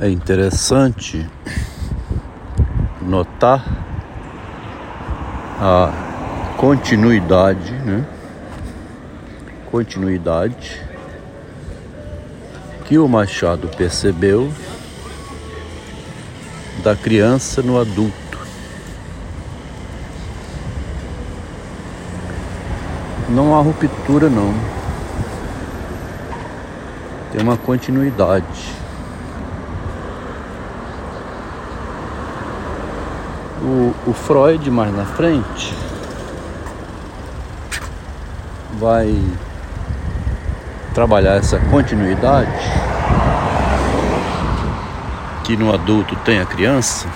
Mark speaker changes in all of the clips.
Speaker 1: É interessante notar a continuidade, né? Continuidade que o Machado percebeu da criança no adulto. Não há ruptura não. Tem uma continuidade. O, o Freud mais na frente vai trabalhar essa continuidade que no adulto tem a criança,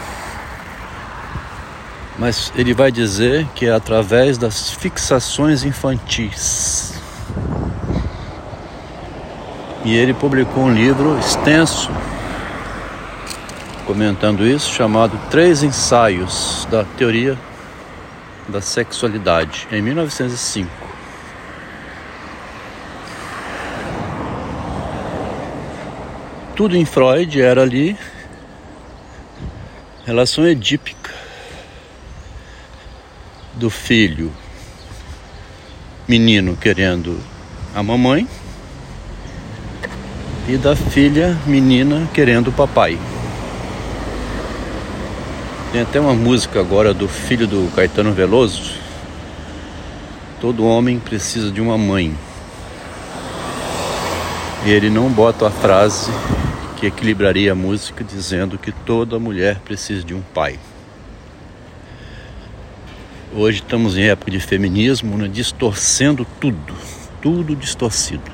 Speaker 1: mas ele vai dizer que é através das fixações infantis. E ele publicou um livro extenso comentando isso, chamado Três Ensaios da Teoria da Sexualidade, em 1905. Tudo em Freud era ali relação edípica do filho menino querendo a mamãe e da filha menina querendo o papai. Tem até uma música agora do filho do Caetano Veloso. Todo homem precisa de uma mãe. E ele não bota a frase que equilibraria a música dizendo que toda mulher precisa de um pai. Hoje estamos em época de feminismo, né, distorcendo tudo, tudo distorcido.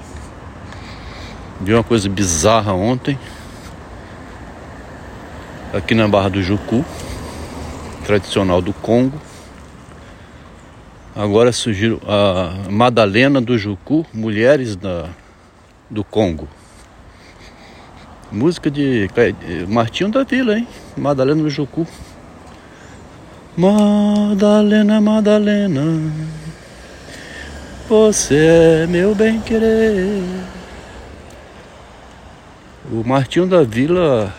Speaker 1: Vi uma coisa bizarra ontem, aqui na Barra do Jucu, tradicional do Congo. Agora surgiu a Madalena do Jucu, Mulheres da, do Congo. Música de Martinho da Vila, hein? Madalena do Jucu. Madalena, Madalena, você é meu bem querer. O Martinho da Vila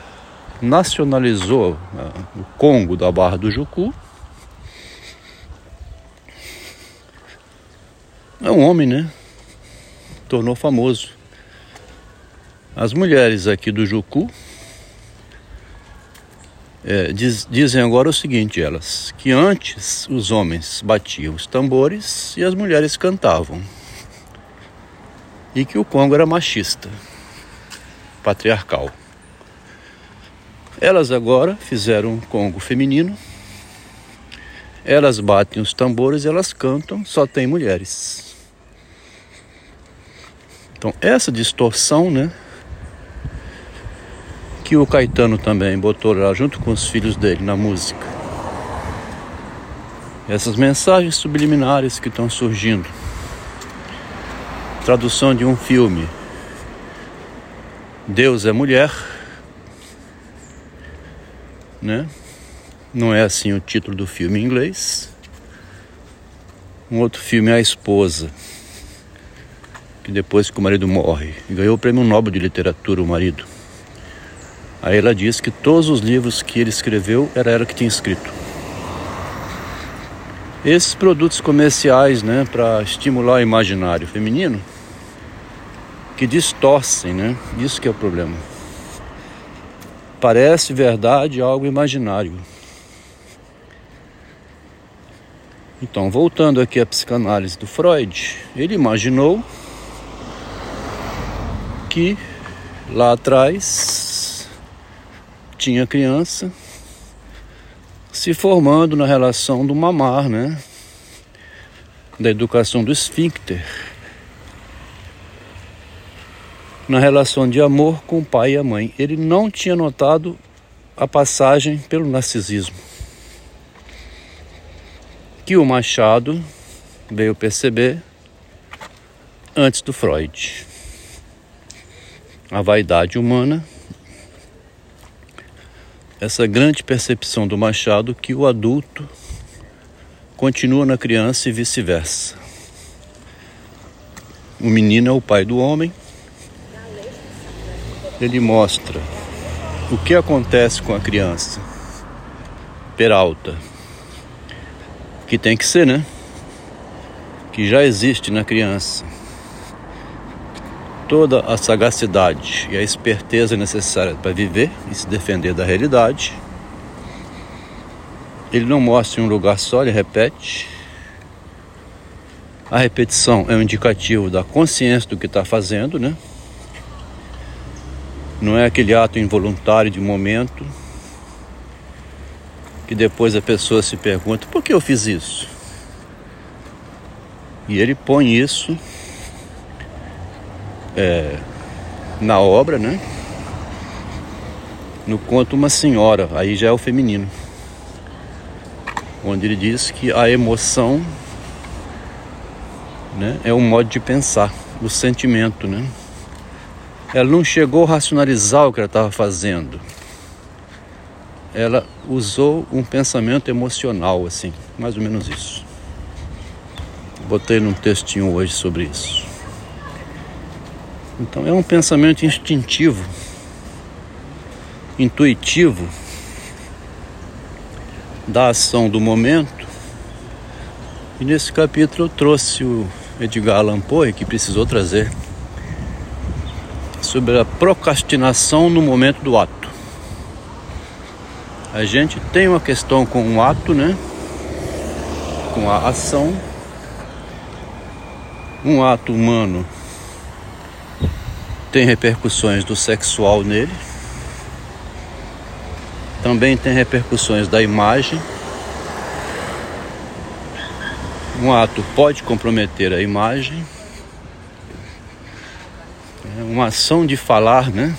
Speaker 1: nacionalizou né, o Congo da Barra do Jucu. É um homem, né? Tornou famoso. As mulheres aqui do Jucu é, diz, dizem agora o seguinte, elas, que antes os homens batiam os tambores e as mulheres cantavam. E que o Congo era machista, patriarcal. Elas agora fizeram um congo feminino. Elas batem os tambores, elas cantam, só tem mulheres. Então, essa distorção, né? Que o Caetano também botou lá junto com os filhos dele na música. Essas mensagens subliminares que estão surgindo. Tradução de um filme. Deus é mulher né? Não é assim o título do filme em inglês. Um outro filme é A Esposa, que depois que o marido morre, ganhou o prêmio Nobel de Literatura, o marido. Aí ela diz que todos os livros que ele escreveu era ela que tinha escrito. Esses produtos comerciais, né, para estimular o imaginário feminino, que distorcem, né? Isso que é o problema. Parece verdade algo imaginário. Então, voltando aqui à psicanálise do Freud, ele imaginou que lá atrás tinha criança se formando na relação do mamar, né? Da educação do esfíncter na relação de amor com o pai e a mãe. Ele não tinha notado a passagem pelo narcisismo. Que o Machado veio perceber antes do Freud. A vaidade humana, essa grande percepção do Machado que o adulto continua na criança e vice-versa. O menino é o pai do homem ele mostra o que acontece com a criança? Peralta. Que tem que ser, né? Que já existe na criança. Toda a sagacidade e a esperteza necessária para viver e se defender da realidade. Ele não mostra em um lugar só, ele repete. A repetição é um indicativo da consciência do que está fazendo, né? Não é aquele ato involuntário de momento que depois a pessoa se pergunta: por que eu fiz isso? E ele põe isso é, na obra, né? No conto Uma Senhora, aí já é o feminino, onde ele diz que a emoção né, é um modo de pensar, o sentimento, né? Ela não chegou a racionalizar o que ela estava fazendo ela usou um pensamento emocional, assim, mais ou menos isso. Botei num textinho hoje sobre isso. Então é um pensamento instintivo, intuitivo da ação do momento. E nesse capítulo eu trouxe o Edgar Allan Poe, que precisou trazer, sobre a procrastinação no momento do ato. A gente tem uma questão com o ato, né? Com a ação. Um ato humano tem repercussões do sexual nele. Também tem repercussões da imagem. Um ato pode comprometer a imagem. É uma ação de falar, né?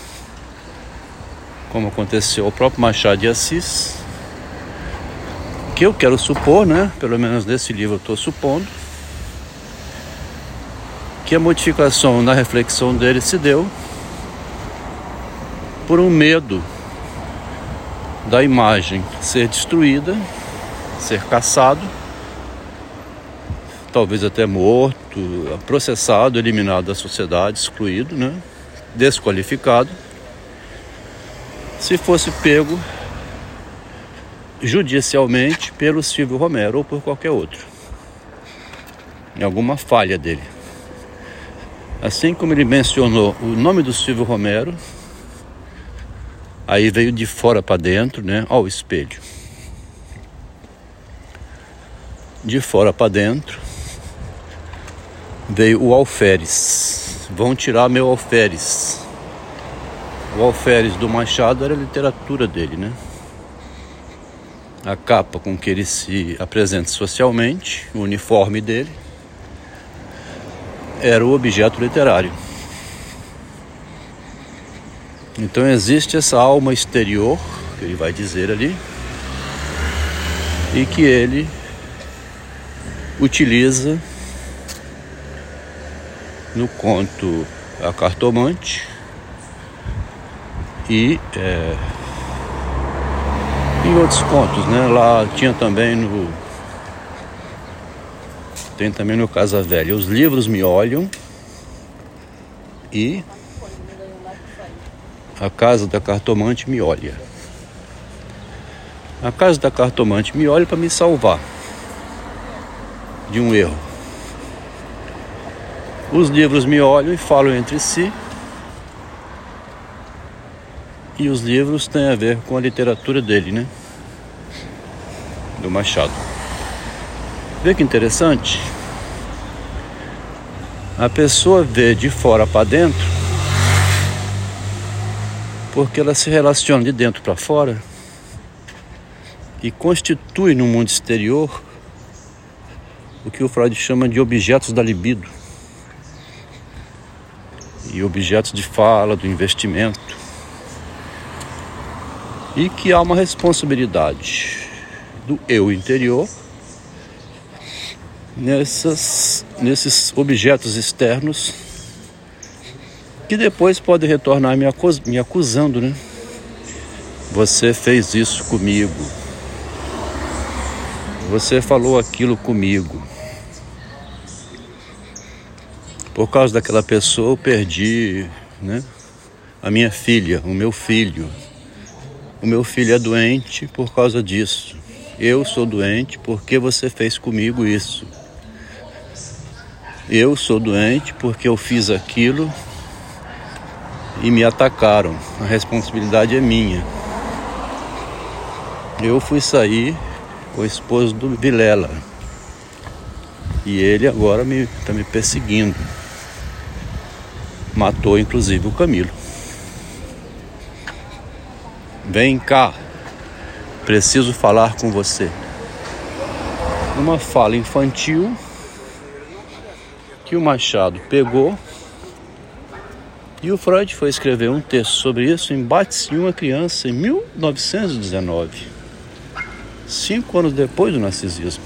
Speaker 1: como aconteceu ao próprio Machado de Assis, que eu quero supor, né, pelo menos nesse livro eu estou supondo, que a modificação na reflexão dele se deu por um medo da imagem ser destruída, ser caçado, talvez até morto, processado, eliminado da sociedade, excluído, né, desqualificado se fosse pego judicialmente pelo Silvio Romero ou por qualquer outro. Em alguma falha dele. Assim como ele mencionou o nome do Silvio Romero, aí veio de fora para dentro, né? Ó, o espelho. De fora para dentro veio o alferes. Vão tirar meu alferes. O alferes do Machado era a literatura dele, né? A capa com que ele se apresenta socialmente, o uniforme dele, era o objeto literário. Então existe essa alma exterior, que ele vai dizer ali, e que ele utiliza no conto A Cartomante e é, em outros contos, né? Lá tinha também no tem também no Casa Velha. Os livros me olham e a casa da cartomante me olha. A casa da cartomante me olha para me salvar de um erro. Os livros me olham e falam entre si e os livros têm a ver com a literatura dele, né? Do Machado. Vê que interessante? A pessoa vê de fora para dentro porque ela se relaciona de dentro para fora e constitui no mundo exterior o que o Freud chama de objetos da libido e objetos de fala, do investimento e que há uma responsabilidade do eu interior nessas, nesses objetos externos que depois podem retornar me, acus, me acusando, né? Você fez isso comigo. Você falou aquilo comigo. Por causa daquela pessoa eu perdi, né? A minha filha, o meu filho O meu filho é doente por causa disso. Eu sou doente porque você fez comigo isso. Eu sou doente porque eu fiz aquilo e me atacaram. A responsabilidade é minha. Eu fui sair com o esposo do Vilela. E ele agora me está me perseguindo. Matou inclusive o Camilo. Vem cá. Preciso falar com você. Uma fala infantil que o Machado pegou e o Freud foi escrever um texto sobre isso em Bate-se uma Criança em 1919, cinco anos depois do narcisismo.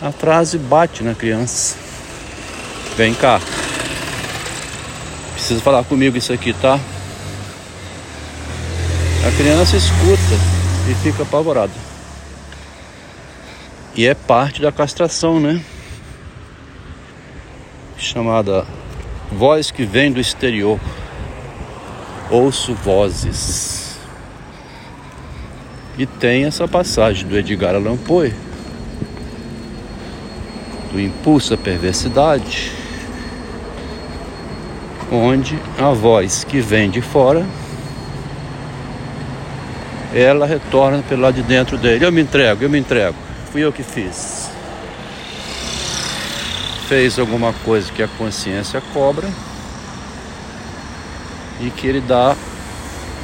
Speaker 1: A frase bate na criança. Vem cá. Precisa falar comigo isso aqui, tá? A criança escuta e fica apavorada. E é parte da castração, né? Chamada voz que vem do exterior. Ouço vozes. E tem essa passagem do Edgar Allan Poe, do impulso à perversidade, onde a voz que vem de fora ela retorna pelo lado de dentro dele. Eu me entrego, eu me entrego. Fui eu que fiz. Fez alguma coisa que a consciência cobra e que ele dá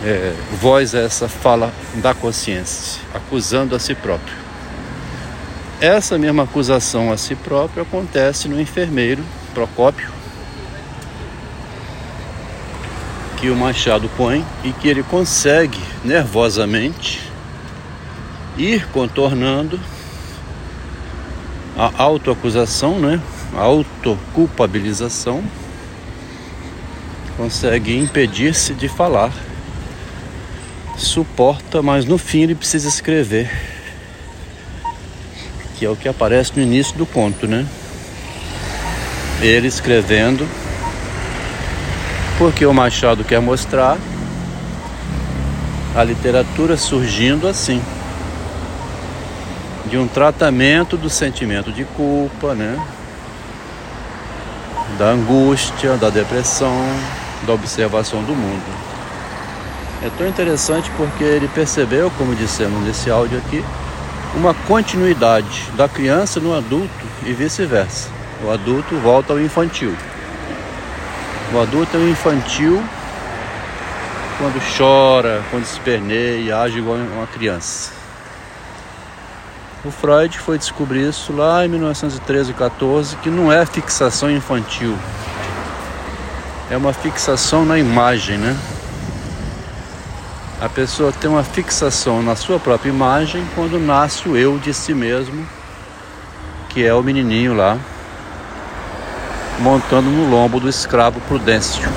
Speaker 1: é, voz a essa fala da consciência, acusando a si próprio. Essa mesma acusação a si próprio acontece no enfermeiro Procópio, que o Machado põe e que ele consegue nervosamente ir contornando a autoacusação, né? A autoculpabilização consegue impedir-se de falar. Suporta, mas no fim ele precisa escrever. Que é o que aparece no início do conto, né? Ele escrevendo porque o Machado quer mostrar a literatura surgindo assim de um tratamento do sentimento de culpa, né? Da angústia, da depressão, da observação do mundo. É tão interessante porque ele percebeu, como dissemos nesse áudio aqui, uma continuidade da criança no adulto e vice-versa. O adulto volta ao infantil. O adulto é o infantil quando chora, quando esperneia, age igual uma criança. O Freud foi descobrir isso lá em 1913 e 14, que não é fixação infantil. É uma fixação na imagem, né? A pessoa tem uma fixação na sua própria imagem quando nasce o eu de si mesmo, que é o menininho lá, montando no lombo do escravo Prudêncio.